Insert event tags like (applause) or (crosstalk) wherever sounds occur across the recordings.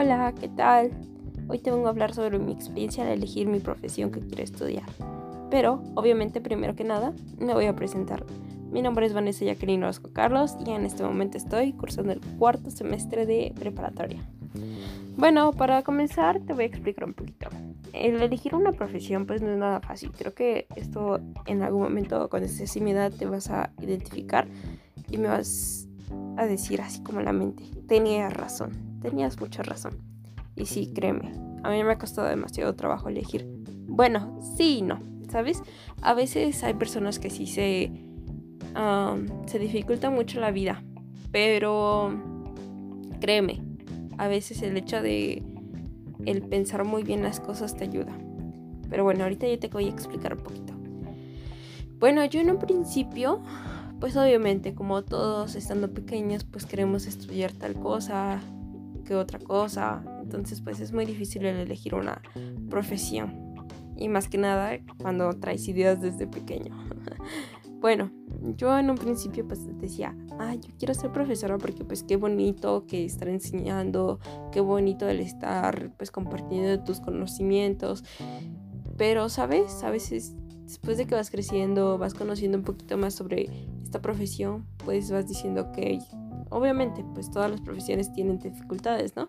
Hola, ¿qué tal? Hoy te vengo a hablar sobre mi experiencia al elegir mi profesión que quiero estudiar. Pero, obviamente, primero que nada, me voy a presentar. Mi nombre es Vanessa Jacqueline Orozco Carlos y en este momento estoy cursando el cuarto semestre de preparatoria. Bueno, para comenzar te voy a explicar un poquito. El elegir una profesión pues no es nada fácil. Creo que esto en algún momento con estés mi edad te vas a identificar y me vas a decir así como la mente. Tenías razón, tenías mucha razón. Y sí, créeme, a mí me ha costado demasiado trabajo elegir. Bueno, sí y no, ¿sabes? A veces hay personas que sí se, se dificulta mucho la vida, pero créeme, a veces el hecho de el pensar muy bien las cosas te ayuda. Pero bueno, ahorita ya te voy a explicar un poquito. Bueno, yo en un principio pues obviamente como todos estando pequeños pues queremos estudiar tal cosa que otra cosa. Entonces pues es muy difícil elegir una profesión. Y más que nada cuando traes ideas desde pequeño. (laughs) bueno, yo en un principio pues decía, ah, yo quiero ser profesora porque pues qué bonito que estar enseñando, qué bonito el estar pues compartiendo tus conocimientos. Pero, ¿sabes? A veces después de que vas creciendo, vas conociendo un poquito más sobre esta profesión, pues vas diciendo que obviamente pues todas las profesiones tienen dificultades, ¿no?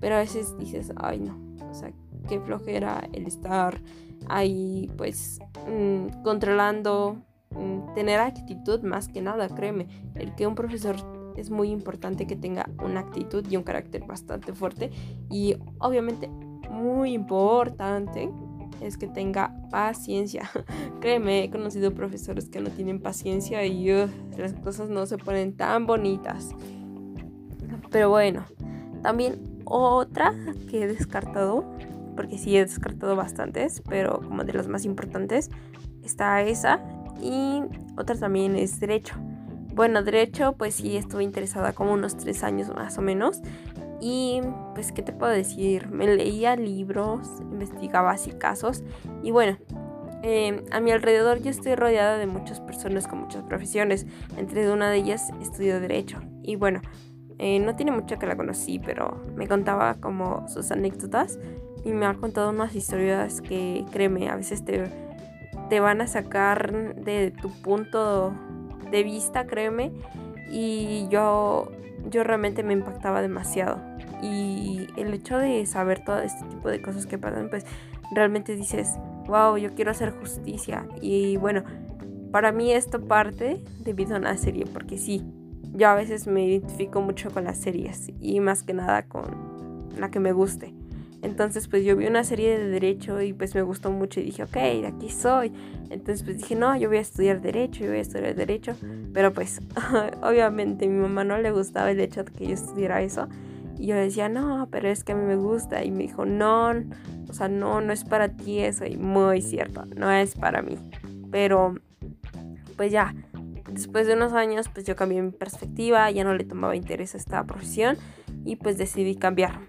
Pero a veces dices, ay no, o sea, qué flojera el estar ahí pues mm, controlando, mm, tener actitud más que nada, créeme, el que un profesor es muy importante que tenga una actitud y un carácter bastante fuerte y obviamente muy importante es que tenga paciencia. (laughs) Créeme, he conocido profesores que no tienen paciencia y las cosas no se ponen tan bonitas. Pero bueno, también otra que he descartado, porque sí he descartado bastantes, pero como de las más importantes, está esa. Y otra también es derecho. Bueno, derecho, pues sí estuve interesada como unos tres años más o menos. Y pues, ¿qué te puedo decir? Me leía libros, investigaba así casos. Y bueno, em, a mi alrededor yo estoy rodeada de muchas personas con muchas profesiones. Entre una de ellas estudio Derecho. Y bueno, eh, no tiene mucho que la conocí, pero me contaba como sus anécdotas. Y me ha contado unas historias que, créeme, a veces te, te van a sacar de tu punto de vista, créeme. Y yo, yo realmente me impactaba demasiado. Y el hecho de saber todo este tipo de cosas que pasan, pues realmente dices, wow, yo quiero hacer justicia. Y bueno, para mí esto parte debido a una serie, porque sí, yo a veces me identifico mucho con las series y más que nada con la que me guste. Entonces pues yo vi una serie de derecho y pues me gustó mucho y dije, ok, de aquí soy. Entonces pues dije, no, yo voy a estudiar derecho, yo voy a estudiar derecho. Pero pues (laughs) obviamente a mi mamá no le gustaba el hecho de que yo estudiara eso. Y yo decía, no, pero es que a mí me gusta. Y me dijo, no, o sea, no, no es para ti eso. Y muy cierto, no es para mí. Pero, pues ya, después de unos años, pues yo cambié mi perspectiva, ya no le tomaba interés a esta profesión y pues decidí cambiar.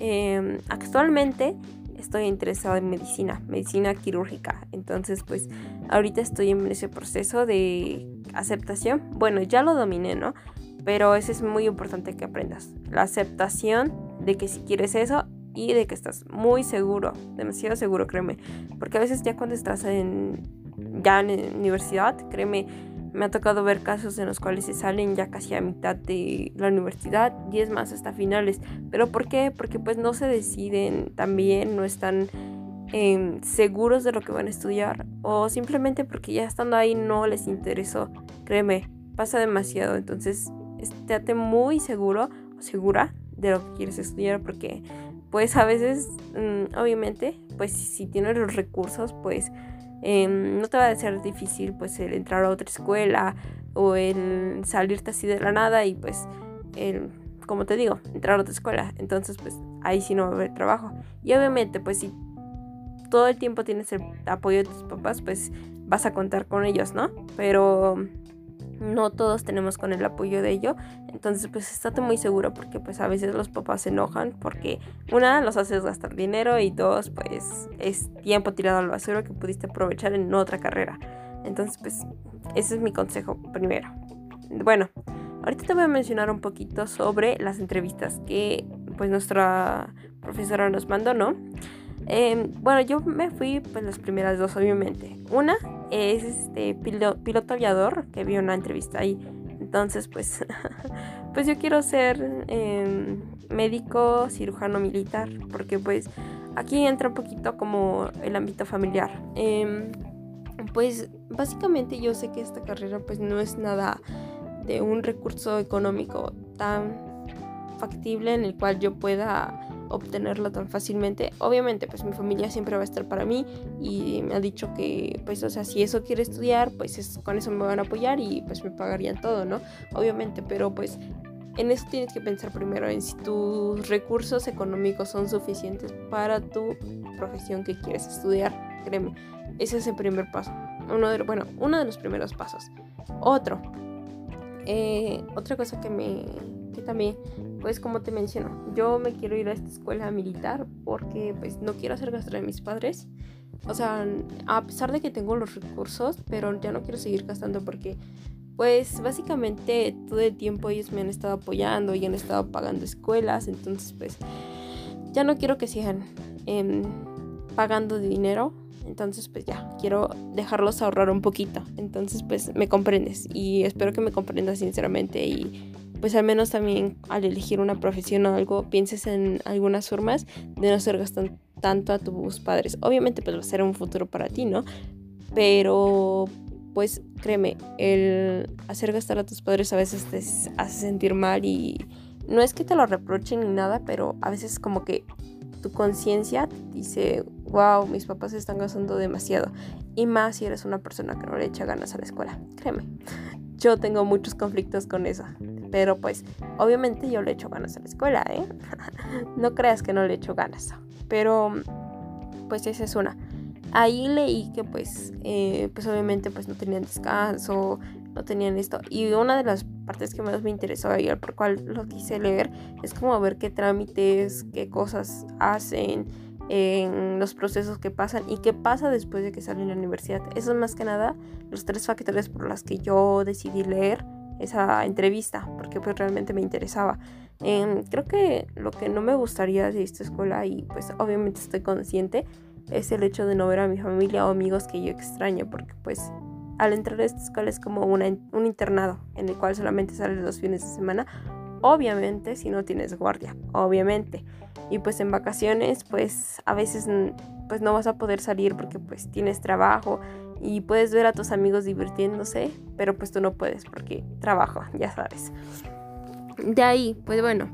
Em, actualmente estoy interesada en medicina, medicina quirúrgica. Entonces, pues ahorita estoy en ese proceso de aceptación. Bueno, ya lo dominé, ¿no? Pero eso es muy importante que aprendas. La aceptación de que si quieres eso y de que estás muy seguro, demasiado seguro, créeme. Porque a veces ya cuando estás en, ya en universidad, créeme, me ha tocado ver casos en los cuales se salen ya casi a mitad de la universidad y es más hasta finales. ¿Pero por qué? Porque pues no se deciden también, no están em, seguros de lo que van a estudiar o simplemente porque ya estando ahí no les interesó. Créeme, pasa demasiado. Entonces estate muy seguro o segura de lo que quieres estudiar porque pues a veces mm, obviamente pues si tienes los recursos pues em, no te va a ser difícil pues el entrar a otra escuela o el salirte así de la nada y pues el, como te digo entrar a otra escuela. Entonces pues ahí sí no va a haber trabajo. Y obviamente pues si todo el tiempo tienes el apoyo de tus papás pues vas a contar con ellos no pero no todos tenemos con el apoyo de ello. Entonces, pues estate muy seguro porque pues a veces los papás se enojan porque una, los haces gastar dinero y dos, pues es tiempo tirado al basura que pudiste aprovechar en otra carrera. Entonces, pues ese es mi consejo primero. Bueno, ahorita te voy a mencionar un poquito sobre las entrevistas que pues nuestra profesora nos mandó, ¿no? Em, bueno, yo me fui pues las primeras dos, obviamente. Una es este piloto, aviador, que vi una entrevista ahí. Entonces, pues, (laughs) pues yo quiero ser em, médico, cirujano militar, porque pues aquí entra un poquito como el ámbito familiar. Em, pues básicamente yo sé que esta carrera pues no es nada de un recurso económico tan factible en el cual yo pueda obtenerlo tan fácilmente. Obviamente, pues mi familia siempre va a estar para mí y me ha dicho que, pues, o sea, si eso quiere estudiar, pues es, con eso me van a apoyar y pues me pagarían todo, ¿no? Obviamente, pero pues en eso tienes que pensar primero en si tus recursos económicos son suficientes para tu profesión que quieres estudiar. Créeme, ese es el primer paso. Bueno, uno de los primeros pasos. Otro, eh, otra cosa que me que también pues como te menciono yo me quiero ir a esta escuela militar porque pues no quiero hacer gasto de mis padres. O sea a pesar de que tengo los recursos pero ya no quiero seguir gastando porque pues básicamente todo el tiempo ellos me han estado apoyando y han estado pagando escuelas. Entonces pues ya no quiero que sigan em, pagando dinero. Entonces, pues ya, quiero dejarlos ahorrar un poquito. Entonces, pues me comprendes y espero que me comprendas sinceramente y pues al menos también al elegir una profesión o algo, pienses en algunas formas de no hacer gastar tanto a tus padres. Obviamente, pues va a ser un futuro para ti, ¿no? Pero pues créeme, el hacer gastar a tus padres a veces te hace sentir mal y no es que te lo reprochen ni nada, pero a veces como que tu conciencia dice, wow, mis papás están gastando demasiado. Y más si eres una persona que no le echa ganas a la escuela. Créeme, yo tengo muchos conflictos con eso. Pero pues, obviamente yo le echo ganas a la escuela, ¿eh? (laughs) no creas que no le echo ganas. Pero, pues esa es una. Ahí leí que pues, eh, pues obviamente pues no tenían descanso, no tenían esto. Y una de las partes que más me interesó y por cual lo quise leer es como ver qué trámites, qué cosas hacen, en los procesos que pasan y qué pasa después de que salen de la universidad. Eso es más que nada los tres factores por los que yo decidí leer esa entrevista, porque pues realmente me interesaba. Em, creo que lo que no me gustaría de esta escuela, y pues obviamente estoy consciente, es el hecho de no ver a mi familia o amigos que yo extraño, porque pues al entrar a esta escuela es como un internado en el cual solamente sales los fines de semana, obviamente si no tienes guardia, obviamente. Y pues en vacaciones pues a veces pues no vas a poder salir porque pues tienes trabajo y puedes ver a tus amigos divirtiéndose, pero pues tú no puedes porque trabajo, ya sabes. De ahí, pues bueno,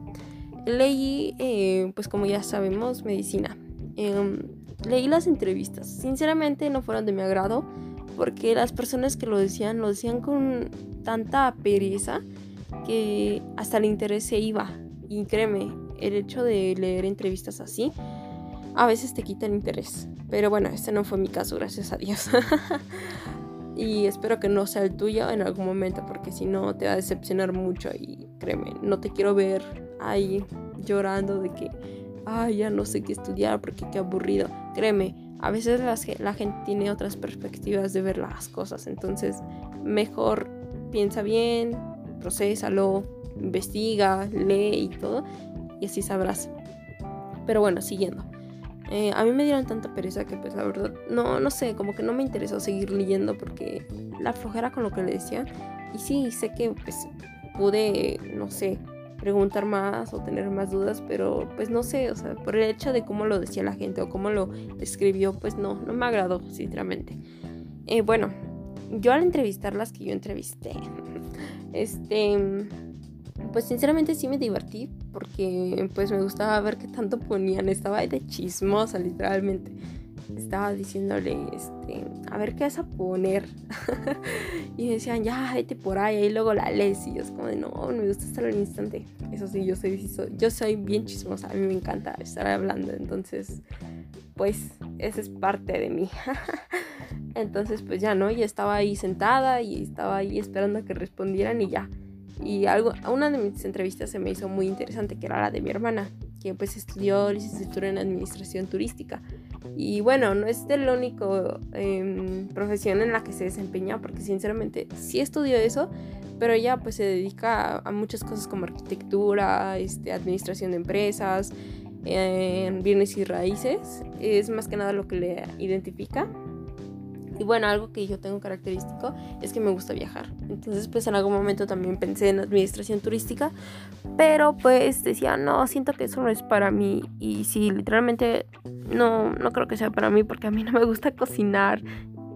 leí, eh, pues como ya sabemos, medicina. Em, leí las entrevistas. Sinceramente no fueron de mi agrado porque las personas que lo decían lo decían con tanta pereza que hasta el interés se iba. Y créeme, el hecho de leer entrevistas así a veces te quita el interés. Pero bueno, este no fue mi caso, gracias a Dios. (laughs) y espero que no sea el tuyo en algún momento, porque si no te va a decepcionar mucho. Y créeme, no te quiero ver ahí llorando de que, ay, ya no sé qué estudiar porque qué aburrido. Créeme, a veces la gente tiene otras perspectivas de ver las cosas. Entonces, mejor piensa bien, procésalo, investiga, lee y todo. Y así sabrás. Pero bueno, siguiendo. Eh, a mí me dieron tanta pereza que pues la verdad, no, no sé, como que no me interesó seguir leyendo porque la flojera con lo que le decía. Y sí, sé que pues pude, no sé, preguntar más o tener más dudas, pero pues no sé, o sea, por el hecho de cómo lo decía la gente o cómo lo describió, pues no, no me agradó, sinceramente. Eh, bueno, yo al entrevistar las que yo entrevisté, (laughs) este pues sinceramente sí me divertí porque pues me gustaba ver qué tanto ponían. Estaba de chismosa, literalmente. Estaba diciéndole, este, a ver qué vas a poner. (laughs) y decían, ya, vete por ahí. Y luego la lees. Y yo es como de, no, me gusta estar al instante. Eso sí, yo soy, yo soy bien chismosa. A mí me encanta estar hablando. Entonces, pues, esa es parte de mí. (laughs) Entonces, pues ya, ¿no? Y estaba ahí sentada y estaba ahí esperando a que respondieran y ya y algo, una de mis entrevistas se me hizo muy interesante, que era la de mi hermana, que pues estudió licenciatura en administración turística. Y bueno, no es la única em, profesión en la que se desempeña, porque sinceramente sí estudió eso, pero ella pues se dedica a, muchas cosas como arquitectura, este, administración de empresas, bienes y raíces. Es más que nada lo que le identifica. Y bueno, algo que yo tengo característico es que me gusta viajar. Entonces, pues en algún momento también pensé en administración turística, pero pues decía, no, siento que eso no es para mí. Y sí, literalmente no, no creo que sea para mí porque a mí (laughs) no me gusta cocinar.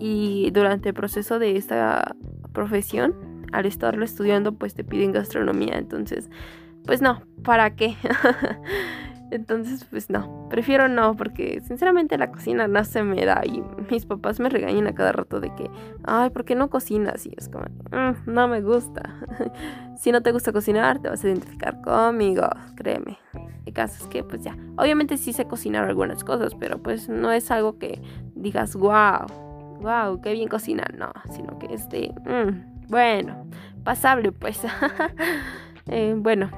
Y durante el proceso de esta profesión, al estarlo estudiando, pues te piden gastronomía. Entonces, pues no, ¿para qué? (laughs) Entonces, pues no, prefiero no, porque sinceramente la cocina no se me da y mis papás me regañan a cada rato de que, ay, ¿por qué no cocinas? Y es como, mm, no me gusta. (laughs) si no te gusta cocinar, te vas a identificar conmigo, créeme. El caso es que, pues ya, obviamente sí sé cocinar algunas cosas, pero pues no es algo que digas, wow, wow, qué bien cocinar, no, sino que es de, mm, bueno, pasable, pues. (laughs) eh, bueno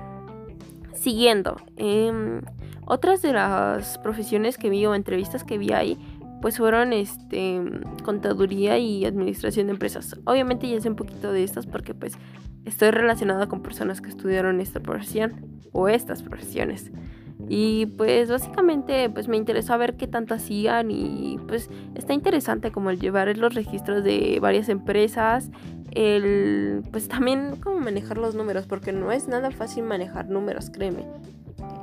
siguiendo. Eh, otras de las profesiones que vi o entrevistas que vi ahí, pues fueron este contaduría y administración de empresas. Obviamente ya sé un poquito de estas porque pues estoy relacionada con personas que estudiaron esta profesión o estas profesiones. Y pues básicamente pues me interesó ver qué tanto hacían y pues está interesante como el llevar los registros de varias empresas, el pues también como manejar los números porque no es nada fácil manejar números, créeme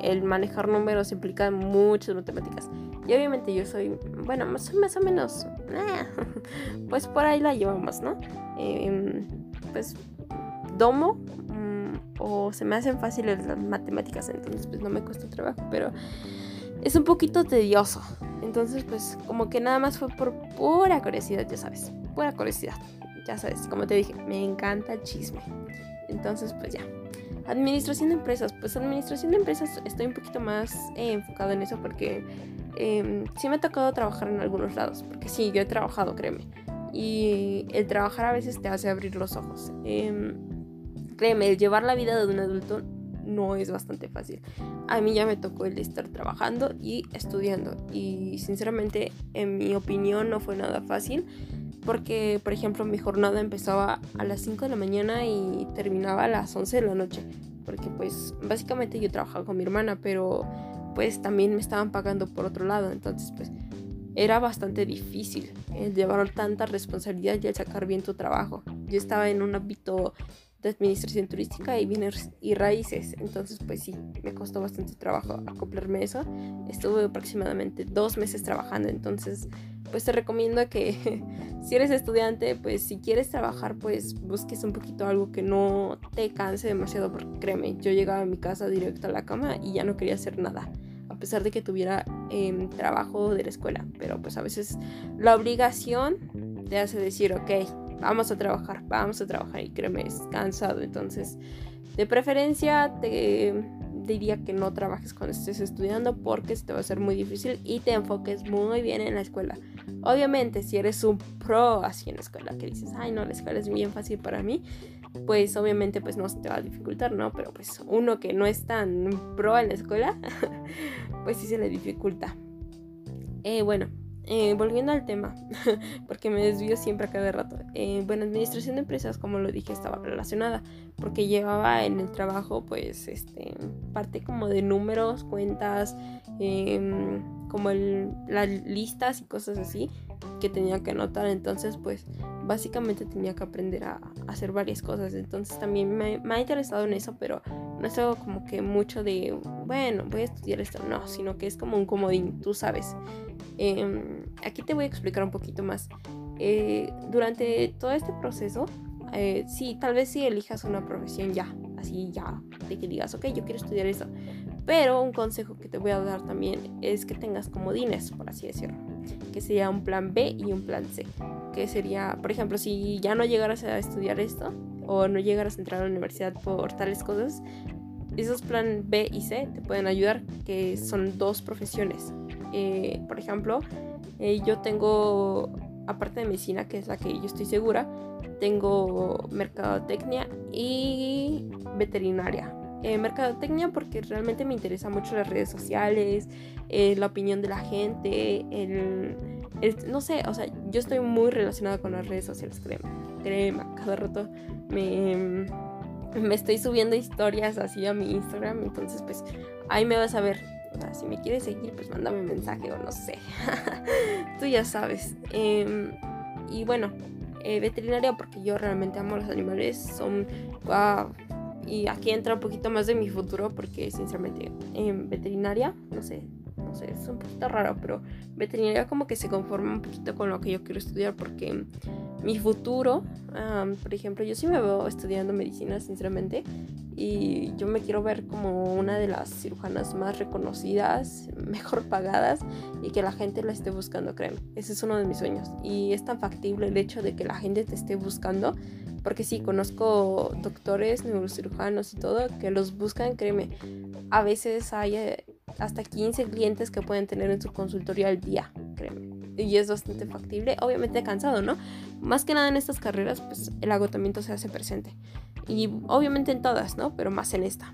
el manejar números implica muchas matemáticas. Y obviamente yo soy, bueno, más, más o menos, eh, (laughs) pues por ahí la llevamos, ¿no? Em, pues domo mm, o se me hacen fáciles las matemáticas, entonces pues no me cuesta trabajo, pero es un poquito tedioso. Entonces pues como que nada más fue por pura curiosidad, ya sabes, pura curiosidad. Ya sabes, como te dije, me encanta el chisme. Entonces pues ya. Administración de empresas, pues administración de empresas estoy un poquito más eh, enfocado en eso porque em, sí me ha tocado trabajar en algunos lados, porque sí, yo he trabajado, créeme. Y el trabajar a veces te hace abrir los ojos. Em, créeme, el llevar la vida de un adulto no es bastante fácil. A mí ya me tocó el estar trabajando y estudiando. Y sinceramente, en mi opinión, no fue nada fácil. Porque, por ejemplo, mi jornada empezaba a las 5 de la mañana y terminaba a las 11 de la noche. Porque, pues, básicamente yo trabajaba con mi hermana, pero pues también me estaban pagando por otro lado. Entonces, pues, era bastante difícil el llevar tanta responsabilidad y el sacar bien tu trabajo. Yo estaba en un ámbito de administración turística y bienes y raíces. Entonces, pues sí, me costó bastante trabajo acoplarme eso. Estuve aproximadamente dos meses trabajando. Entonces, pues te recomiendo que (laughs) si eres estudiante, pues si quieres trabajar, pues busques un poquito algo que no te canse demasiado. Porque créeme, yo llegaba a mi casa directo a la cama y ya no quería hacer nada. A pesar de que tuviera em, trabajo de la escuela. Pero pues a veces la obligación te hace decir, ok, vamos a trabajar, vamos a trabajar y créeme, es cansado. Entonces, de preferencia te diría que no trabajes cuando estés estudiando porque se te va a ser muy difícil y te enfoques muy bien en la escuela. Obviamente, si eres un pro así en la escuela, que dices, ay no, la escuela es bien fácil para mí, pues obviamente pues no se te va a dificultar, ¿no? Pero pues uno que no es tan pro en la escuela, (laughs) pues sí se le dificulta. Eh, bueno, eh, volviendo al tema, (laughs) porque me desvío siempre a cada rato. Eh, bueno, administración de empresas, como lo dije, estaba relacionada, porque llevaba en el trabajo, pues, este, parte como de números, cuentas, em, como las listas y cosas así que tenía que anotar. Entonces, pues, básicamente tenía que aprender a, hacer varias cosas. Entonces, también me ha interesado en eso, pero no es algo como que mucho de, bueno, voy a estudiar esto, no, sino que es como un comodín, tú sabes. Em, aquí te voy a explicar un poquito más. Eh, durante todo este proceso, eh, sí, tal vez si elijas una profesión ya, así ya, de que digas, ok, yo quiero estudiar eso. Pero un consejo que te voy a dar también es que tengas comodines, por así decirlo. Que sería un plan B y un plan C. Que sería, por ejemplo, si ya no llegaras a estudiar esto o no llegaras a entrar a la universidad por tales cosas, esos plan B y C te pueden ayudar, que son dos profesiones. Eh, por ejemplo, eh, yo tengo, aparte de medicina, que es la que yo estoy segura, tengo mercadotecnia y veterinaria. Eh, mercadotecnia porque realmente me interesa mucho las redes sociales, eh, la opinión de la gente, el, no sé, o sea, yo estoy muy relacionada con las redes sociales, créeme, créeme, cada rato me, me estoy subiendo historias así a mi Instagram, entonces pues ahí me vas a ver. O sea, si me quieres seguir, pues mándame un mensaje o no sé. (laughs) Tú ya sabes. Em, y bueno, eh, veterinaria porque yo realmente amo los animales. Son y aquí entra un poquito más de mi futuro porque sinceramente en veterinaria, no sé, no sé, es un poquito raro, pero veterinaria como que se conforma un poquito con lo que yo quiero estudiar porque mi futuro, por ejemplo, yo sí me veo estudiando medicina sinceramente y yo me quiero ver como una de las cirujanas más reconocidas, (laughs) mejor pagadas y que la gente la esté buscando, créeme. Ese es uno de mis sueños y es tan factible el hecho de que la gente te esté buscando porque sí, conozco doctores, neurocirujanos y todo que los buscan, créeme. A veces hay eh, hasta 15 clientes que pueden tener en su consultorio al día, créeme. Y es bastante factible, obviamente cansado, ¿no? Más que nada en estas carreras, pues el agotamiento se hace presente. Y obviamente en todas, ¿no? Pero más en esta.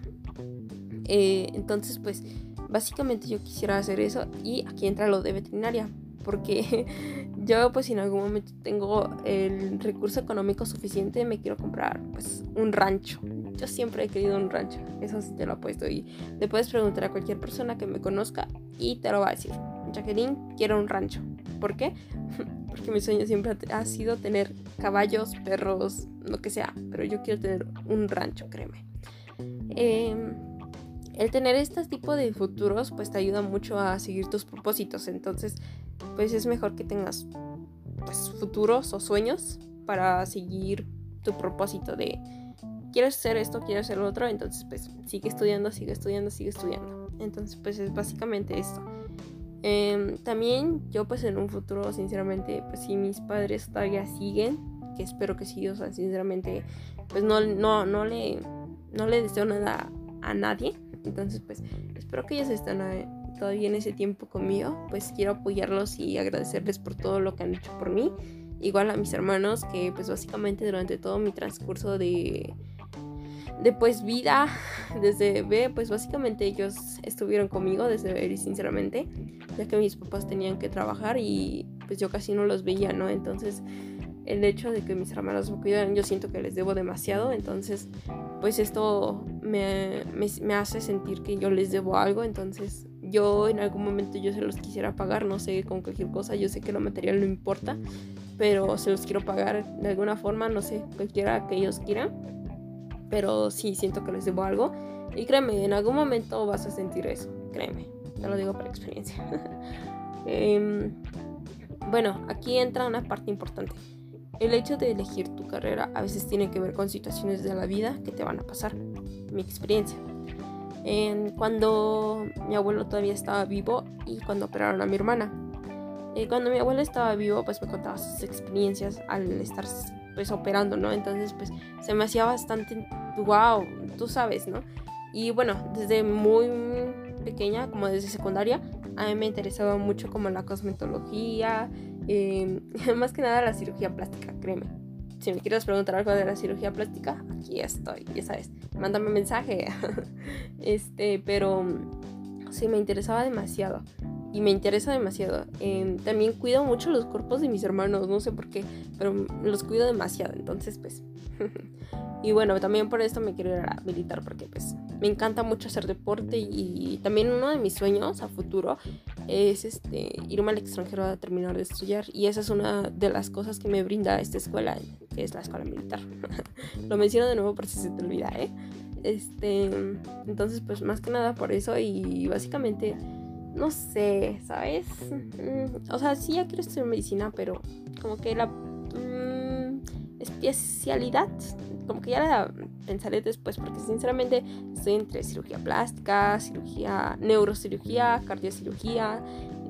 Eh, entonces, pues básicamente yo quisiera hacer eso y aquí entra lo de veterinaria porque (laughs) yo pues si en algún momento tengo el recurso económico suficiente me quiero comprar pues un rancho. Yo siempre he querido un rancho, eso sí te lo puesto y le puedes preguntar a cualquier persona que me conozca y te lo va a decir. Jacqueline, quiero un rancho. ¿Por qué? (laughs) Porque mi sueño siempre ha sido tener caballos, perros, lo que sea, pero yo quiero tener un rancho, créeme. Eh, el tener este tipo de futuros pues te ayuda mucho a seguir tus propósitos. Entonces pues es mejor que tengas pues, futuros o sueños para seguir tu propósito de quieres hacer esto, quieres hacer lo otro, entonces pues sigue estudiando, sigue estudiando, sigue estudiando. Entonces pues es básicamente esto. Em, también yo pues en un futuro sinceramente pues si mis padres todavía siguen, que espero que sí, o sea sinceramente pues no, no, no, le, no le deseo nada a nadie entonces, pues espero que ellos estén todavía en ese tiempo conmigo. Pues quiero apoyarlos y agradecerles por todo lo que han hecho por mí. Igual a mis hermanos que pues básicamente durante todo mi transcurso de, de pues vida desde B, pues básicamente ellos estuvieron conmigo desde y sinceramente, ya que mis papás tenían que trabajar y pues yo casi no los veía, ¿no? Entonces el hecho de que mis hermanos me cuidan, yo siento que les debo demasiado, entonces pues esto me, me, hace sentir que yo les debo algo, entonces yo en algún momento yo se los quisiera pagar, no sé, con cualquier cosa, yo sé que lo material no importa, pero se los quiero pagar de alguna forma, no sé, cualquiera que ellos quieran, pero sí siento que les debo algo y créeme, en algún momento vas a sentir eso, créeme, te lo digo por experiencia. (laughs) Em, bueno, aquí entra una parte importante. El hecho de elegir tu carrera a veces tiene que ver con situaciones de la vida que te van a pasar. Mi experiencia. cuando mi abuelo todavía estaba vivo y cuando operaron a mi hermana. Eh, cuando mi abuelo estaba vivo, pues me contaba sus experiencias al estar pues operando, ¿no? Entonces, pues se me hacía bastante, wow, tú sabes, ¿no? Y bueno, desde muy pequeña, como desde secundaria, a mí me interesaba mucho como la cosmetología, Em, (laughs) más que nada la cirugía plástica, créeme. Si me quieres preguntar algo de la cirugía plástica, aquí estoy, ya sabes, mándame un mensaje. (laughs) este, pero sí me interesaba demasiado y me interesa demasiado. Em, también cuido mucho los cuerpos de mis hermanos, no sé por qué, pero los cuido demasiado, entonces pues (laughs) Y bueno, también por esto me quiero ir a militar porque pues me encanta mucho hacer deporte y también uno de mis sueños a futuro es este irme al extranjero a terminar de estudiar y esa es una de las cosas que me brinda esta escuela, que es la escuela militar. (laughs) Lo menciono de nuevo por si se te olvida, ¿eh? Este, entonces pues más que nada por eso y básicamente no sé, ¿sabes? Mm, o sea, sí ya quiero estudiar medicina, pero como que la mm, especialidad como que ya la pensaré después, porque sinceramente estoy entre cirugía plástica, cirugía, neurocirugía, cardiocirugía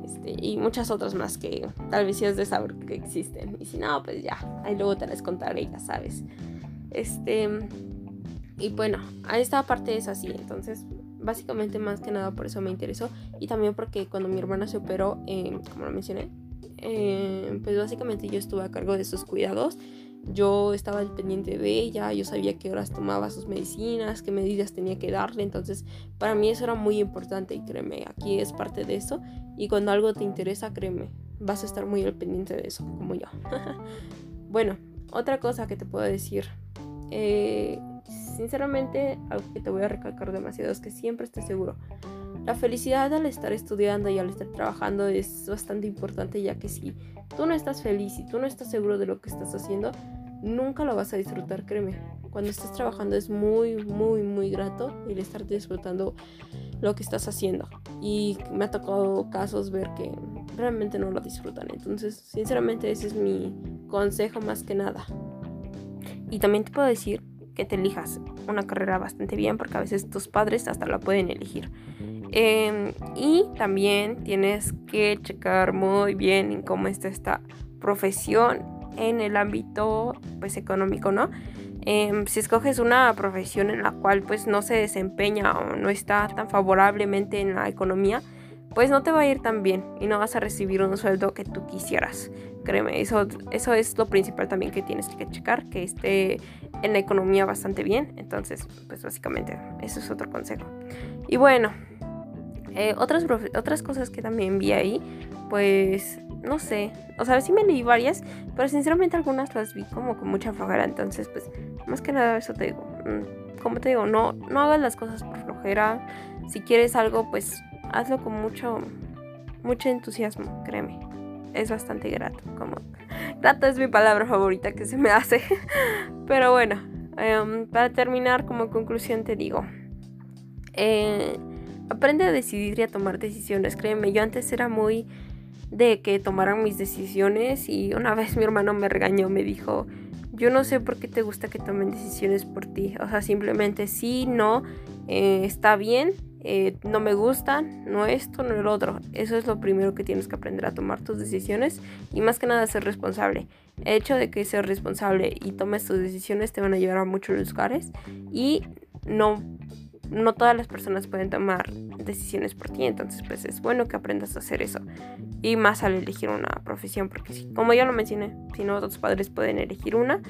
este, y muchas otras más que tal vez sí has de saber que existen. Y si no, pues ya, ahí luego te las contaré, ya sabes. Este, y bueno, esta parte es así, entonces básicamente más que nada por eso me interesó y también porque cuando mi hermana se operó, eh, como lo mencioné, eh, pues básicamente yo estuve a cargo de sus cuidados yo estaba al pendiente de ella, yo sabía qué horas tomaba sus medicinas, qué medidas tenía que darle, entonces para mí eso era muy importante y créeme, aquí es parte de eso y cuando algo te interesa, créeme, vas a estar muy al pendiente de eso, como yo. (laughs) bueno, otra cosa que te puedo decir, eh, sinceramente, algo que te voy a recalcar demasiado es que siempre estés seguro. La felicidad al estar estudiando y al estar trabajando es bastante importante ya que si tú no estás feliz y tú no estás seguro de lo que estás haciendo, nunca lo vas a disfrutar, créeme. Cuando estás trabajando es muy, muy, muy grato el estar disfrutando lo que estás haciendo. Y me ha tocado casos ver que realmente no lo disfrutan. Entonces, sinceramente, ese es mi consejo más que nada. Y también te puedo decir que te elijas una carrera bastante bien porque a veces tus padres hasta la pueden elegir. Em, y también tienes que checar muy bien cómo está esta profesión en el ámbito pues económico, ¿no? Em, si escoges una profesión en la cual pues no se desempeña o no está tan favorablemente en la economía, pues no te va a ir tan bien y no vas a recibir un sueldo que tú quisieras. Créeme, eso, eso es lo principal también que tienes que checar, que esté en la economía bastante bien. Entonces, pues básicamente eso es otro consejo. Y bueno, eh, otras, otras cosas que también vi ahí, pues no sé, o sea, sí me leí varias, pero sinceramente algunas las vi como con mucha flojera, entonces pues más que nada eso te digo, mm, como te digo, no, no hagas las cosas por flojera, si quieres algo pues hazlo con mucho, mucho entusiasmo, créeme, es bastante grato, como grato es mi palabra favorita que se me hace, (laughs) pero bueno, em, para terminar como conclusión te digo, eh, aprende a decidir y a tomar decisiones. Créeme, yo antes era muy de que tomaran mis decisiones y una vez mi hermano me regañó, me dijo, yo no sé por qué te gusta que tomen decisiones por ti. O sea, simplemente sí, no, eh, está bien, eh, no me gusta, no esto, no el otro. Eso es lo primero que tienes que aprender a tomar tus decisiones y más que nada ser responsable. El hecho de que seas responsable y tomes tus decisiones te van a llevar a muchos lugares y no no todas las personas pueden tomar decisiones por ti, entonces pues es bueno que aprendas a hacer eso. Y más al elegir una profesión, porque como ya lo mencioné, si no otros padres pueden elegir una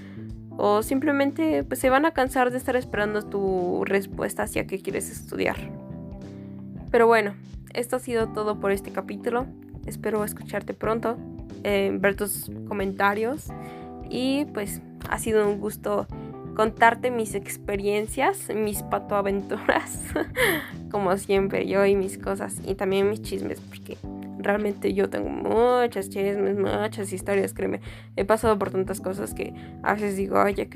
o simplemente pues se van a cansar de estar esperando tu respuesta hacia qué quieres estudiar. Pero bueno, esto ha sido todo por este capítulo. Espero escucharte pronto, eh, ver tus comentarios y pues ha sido un gusto contarte mis experiencias, mis patoaventuras, (laughs) como siempre, yo y mis cosas, y también mis chismes, porque realmente yo tengo muchas chismes, muchas historias, créeme. He pasado por tantas cosas que a veces digo, oye,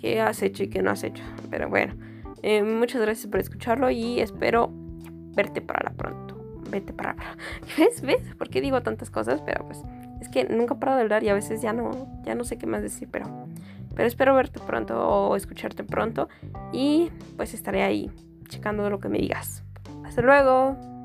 ¿qué, has hecho y qué no has hecho? Pero bueno, eh, muchas gracias por escucharlo y espero verte para la pronto. Vete para (laughs) ¿Ves? ¿Ves? ¿Por qué digo tantas cosas? Pero pues es que nunca paro de hablar y a veces ya no, ya no sé qué más decir, pero pero espero verte pronto o escucharte pronto y pues estaré ahí checando lo que me digas. Hasta luego.